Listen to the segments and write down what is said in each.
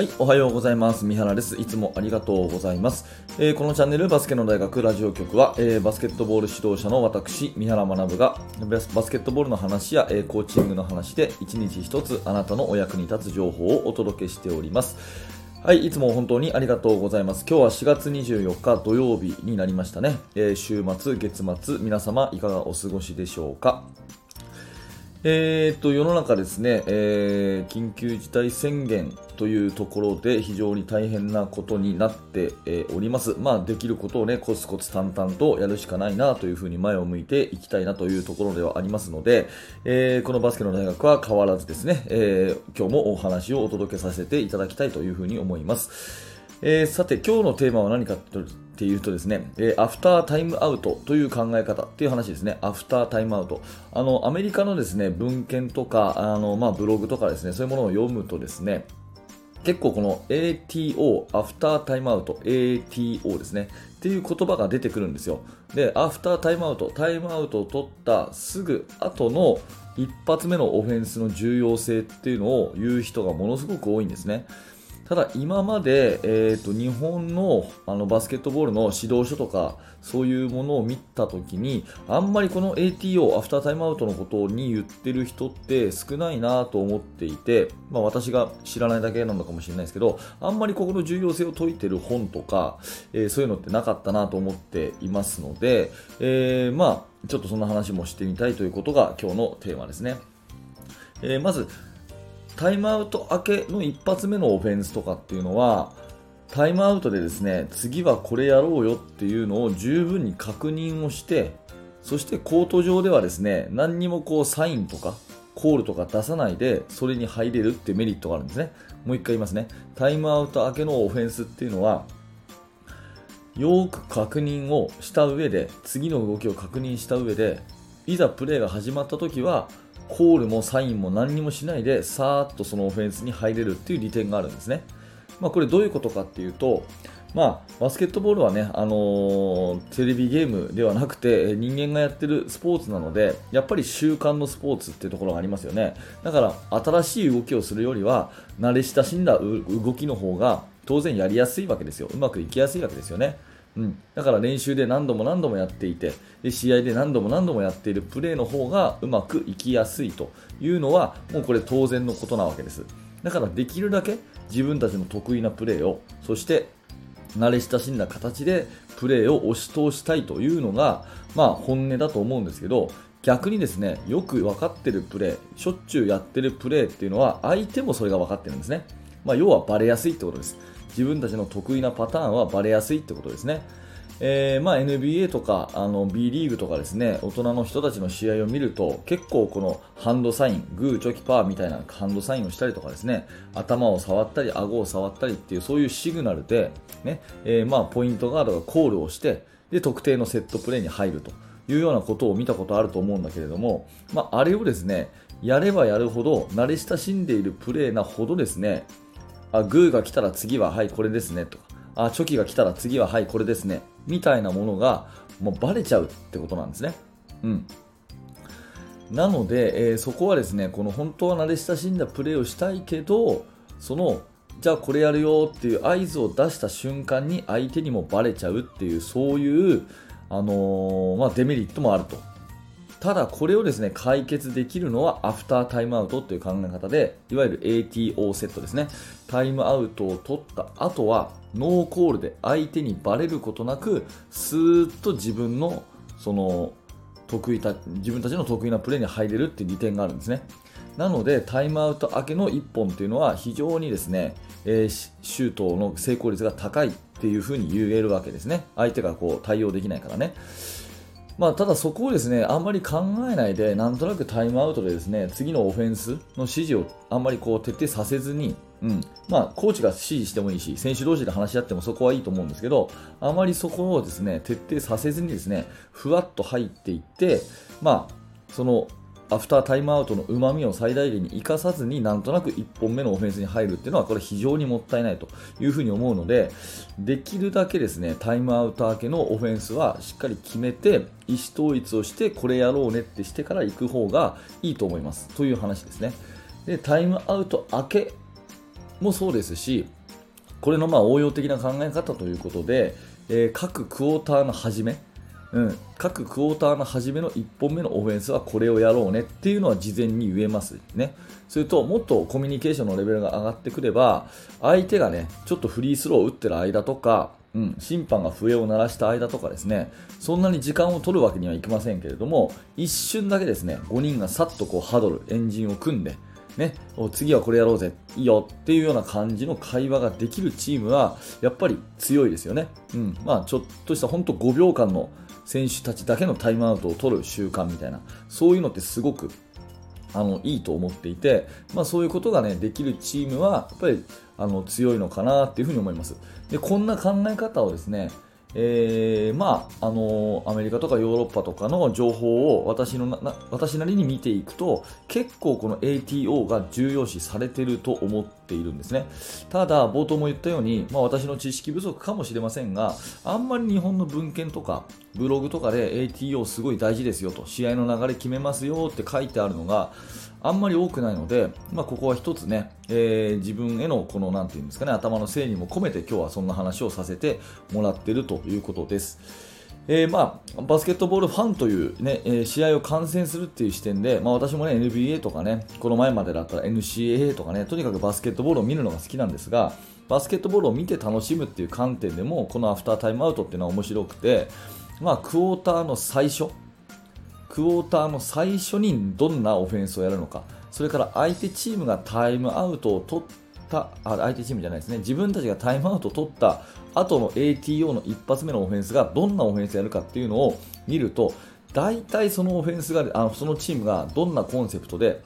はい、おはようございます。三原です。いつもありがとうございます。えー、このチャンネルバスケの大学ラジオ局は、えー、バスケットボール指導者の私、三原学がバスケットボールの話や、えー、コーチングの話で一日一つあなたのお役に立つ情報をお届けしております。はい、いつも本当にありがとうございます。今日は4月24日土曜日になりましたね。え週末、月末、皆様いかがお過ごしでしょうか？えー、と世の中ですね、えー、緊急事態宣言というところで非常に大変なことになって、えー、おります。まあ、できることをね、コツコツ淡々とやるしかないなというふうに前を向いていきたいなというところではありますので、えー、このバスケの大学は変わらずですね、え今日もお話をお届けさせていただきたいというふうに思います。えー、さて今日のテーマは何かっていうとですね、えー、アフタータイムアウトという考え方っていう話ですね。アフタータイムアウト。あの、アメリカのですね、文献とか、あの、まあ、ブログとかですね、そういうものを読むとですね、結構この ATO、アフタータイムアウト、ATO ですね、っていう言葉が出てくるんですよ。で、アフタータイムアウト、タイムアウトを取ったすぐ後の一発目のオフェンスの重要性っていうのを言う人がものすごく多いんですね。ただ今まで、えーと、日本のあのバスケットボールの指導書とかそういうものを見たときにあんまりこの ATO、アフタータイムアウトのことに言ってる人って少ないなと思っていて、まあ、私が知らないだけなのかもしれないですけどあんまりここの重要性を説いてる本とか、えー、そういうのってなかったなと思っていますので、えー、まあちょっとそんな話もしてみたいということが今日のテーマですね。えー、まずタイムアウト明けの一発目のオフェンスとかっていうのは、タイムアウトでですね、次はこれやろうよっていうのを十分に確認をして、そしてコート上ではですね、何にもこうサインとか、コールとか出さないで、それに入れるってメリットがあるんですね。もう一回言いますね。タイムアウト明けのオフェンスっていうのは、よく確認をした上で、次の動きを確認した上で、いざプレーが始まった時は、コールもサインも何にもしないでさーっとそのオフェンスに入れるっていう利点があるんですね。まあ、これどういうことかっていうと、まあ、バスケットボールはね、あのー、テレビゲームではなくて人間がやってるスポーツなのでやっぱり習慣のスポーツっていうところがありますよね。だから新しい動きをするよりは慣れ親しんだ動きの方が当然やりやすいわけですよ。うまくいきやすいわけですよね。うん、だから練習で何度も何度もやっていてで試合で何度も何度もやっているプレーの方がうまくいきやすいというのはもうこれ当然のことなわけです。だからできるだけ自分たちの得意なプレーをそして慣れ親しんだ形でプレーを押し通したいというのが、まあ、本音だと思うんですけど逆にですねよく分かっているプレーしょっちゅうやっているプレーっていうのは相手もそれが分かっているんですね、まあ、要はバレやすいってことです。自分たちの得意なパターンはバレやすいってことですね。えー、まあ、NBA とかあの B リーグとかですね大人の人たちの試合を見ると結構このハンドサイングーチョキパーみたいなハンドサインをしたりとかですね頭を触ったり顎を触ったりっていうそういうシグナルでね、えー、まあポイントガードがコールをしてで特定のセットプレーに入るというようなことを見たことあると思うんだけれども、まあ、あれをですねやればやるほど慣れ親しんでいるプレーなほどですねあグーが来たら次ははいこれですねとか。あチョキが来たら次ははいこれですね。みたいなものがもうバレちゃうってことなんですね。うん。なので、えー、そこはですねこの本当は慣れ親しんだプレーをしたいけどそのじゃあこれやるよっていう合図を出した瞬間に相手にもバレちゃうっていうそういう、あのー、まあ、デメリットもあると。ただこれをですね解決できるのはアフタータイムアウトという考え方でいわゆる ATO セットですね。タイムアウトを取った後はノーコールで相手にバレることなくスーッと自分のその得意た自分たちの得意なプレーに入れるっていう利点があるんですね。なのでタイムアウト明けの1本というのは非常にですね、えー、シュートの成功率が高いっていうふうに言えるわけですね。相手がこう対応できないからね。まあ、ただそこをですねあんまり考えないでなんとなくタイムアウトでですね次のオフェンスの指示をあんまりこう徹底させずに、うん。まあ、コーチが指示してもいいし選手同士で話し合ってもそこはいいと思うんですけどあまりそこをですね徹底させずにですねふわっと入っていって、まあ、そのアフタータイムアウトのうまみを最大限に生かさずになんとなく1本目のオフェンスに入るっていうのはこれ非常にもったいないというふうに思うのでできるだけですねタイムアウト明けのオフェンスはしっかり決めて意思統一をしてこれやろうねってしてから行く方がいいと思います。という話ですね。でタイムアウト明けもそうですし、これのまあ応用的な考え方ということで、えー、各クォーターの始め、うん、各クォーターの初めの1本目のオフェンスはこれをやろうねっていうのは事前に言えますね。それともっとコミュニケーションのレベルが上がってくれば相手がねちょっとフリースローを打ってる間とか、うん、審判が笛を鳴らした間とかですねそんなに時間を取るわけにはいきませんけれども一瞬だけですね5人がさっとこうハドルエンジンを組んでね、次はこれやろうぜ、いいよっていうような感じの会話ができるチームはやっぱり強いですよね。うんまあ、ちょっとした本当5秒間の選手たちだけのタイムアウトを取る習慣みたいな、そういうのってすごくあのいいと思っていて、まあ、そういうことが、ね、できるチームはやっぱりあの強いのかなっていうふに思います。でこんな考え方をですねえー、まあ、あのー、アメリカとかヨーロッパとかの情報を私のな私なりに見ていくと結構この ATO が重要視されていると思っているんですね。ただ冒頭も言ったように、まあ、私の知識不足かもしれませんがあんまり日本の文献とかブログとかで ATO すごい大事ですよと試合の流れ決めますよって書いてあるのがあんまり多くないので、まあ、ここは一つね、えー、自分へのこの、なんていうんですかね、頭の整理も込めて今日はそんな話をさせてもらってるということです。えー、まあ、バスケットボールファンという、ね、えー、試合を観戦するっていう視点で、まあ、私も、ね、NBA とかね、この前までだったら NCAA とかね、とにかくバスケットボールを見るのが好きなんですが、バスケットボールを見て楽しむっていう観点でも、このアフタータイムアウトっていうのは面白くて、まあ、クォーターの最初、クォーターの最初にどんなオフェンスをやるのか、それから相手チームがタイムアウトを取ったあ相手チームじゃないですね。自分たちがタイムアウトを取った後の ATO の一発目のオフェンスがどんなオフェンスをやるかっていうのを見ると大体そのオフェンスがあのそのチームがどんなコンセプトで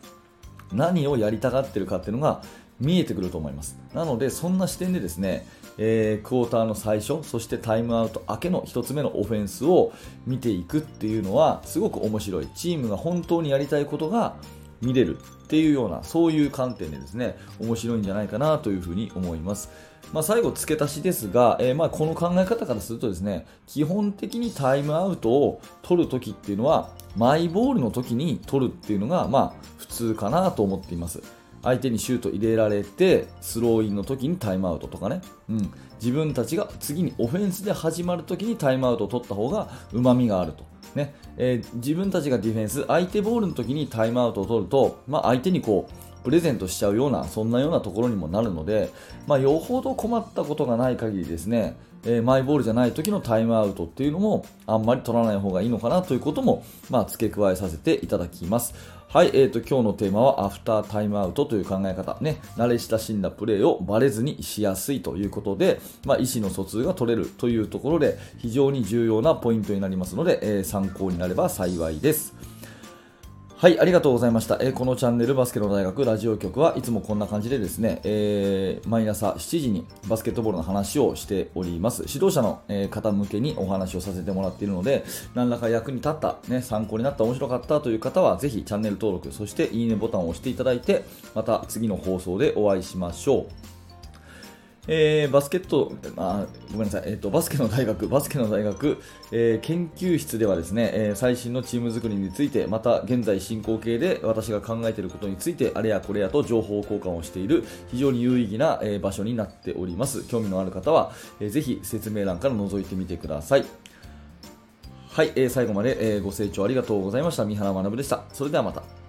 何をやりたがってるかっていうのが見えてくると思います。なのでそんな視点でですね、えー、クォーターの最初そしてタイムアウト明けの1つ目のオフェンスを見ていくっていうのはすごく面白いチームが本当にやりたいことが見れるっていうようなそういう観点でですね面白いんじゃないかなというふうに思います。まあ、最後、付け足しですが、えー、まあこの考え方からするとですね基本的にタイムアウトを取るときっていうのはマイボールの時に取るっていうのがまあ普通かなと思っています。相手にシュート入れられてスローインの時にタイムアウトとかね、うん、自分たちが次にオフェンスで始まる時にタイムアウトを取った方がうまみがあると、ね。えー、自分たちがディフェンス相手ボールの時にタイムアウトを取ると、まあ、相手にこうプレゼントしちゃうようなそんなようなところにもなるので、まあ、よほど困ったことがない限りですね、えー、マイボールじゃない時のタイムアウトっていうのもあんまり取らない方がいいのかなということも、まあ、付け加えさせていただきます。はい、えーと、今日のテーマはアフタータイムアウトという考え方、ね、慣れ親しんだプレーをバレずにしやすいということで、まあ、意思の疎通が取れるというところで非常に重要なポイントになりますので、えー、参考になれば幸いです。はい、ありがとうございました。えー、このチャンネルバスケの大学ラジオ局はいつもこんな感じでですね、えー、毎朝7時にバスケットボールの話をしております。指導者の、えー、方向けにお話をさせてもらっているので、何らか役に立った、ね、参考になった、面白かったという方は、ぜひチャンネル登録、そしていいねボタンを押していただいて、また次の放送でお会いしましょう。えー、バスケット、あごめんなさい、えーと、バスケの大学、バスケの大学、えー、研究室ではですね、え、最新のチーム作りについて、また現在進行形で私が考えていることについて、あれやこれやと情報交換をしている非常に有意義な、え場所になっております。興味のある方は、えー、ぜひ説明欄から覗いてみてください。はい、え、最後まで、えご清聴ありがとうございました。三原学でした。それではまた。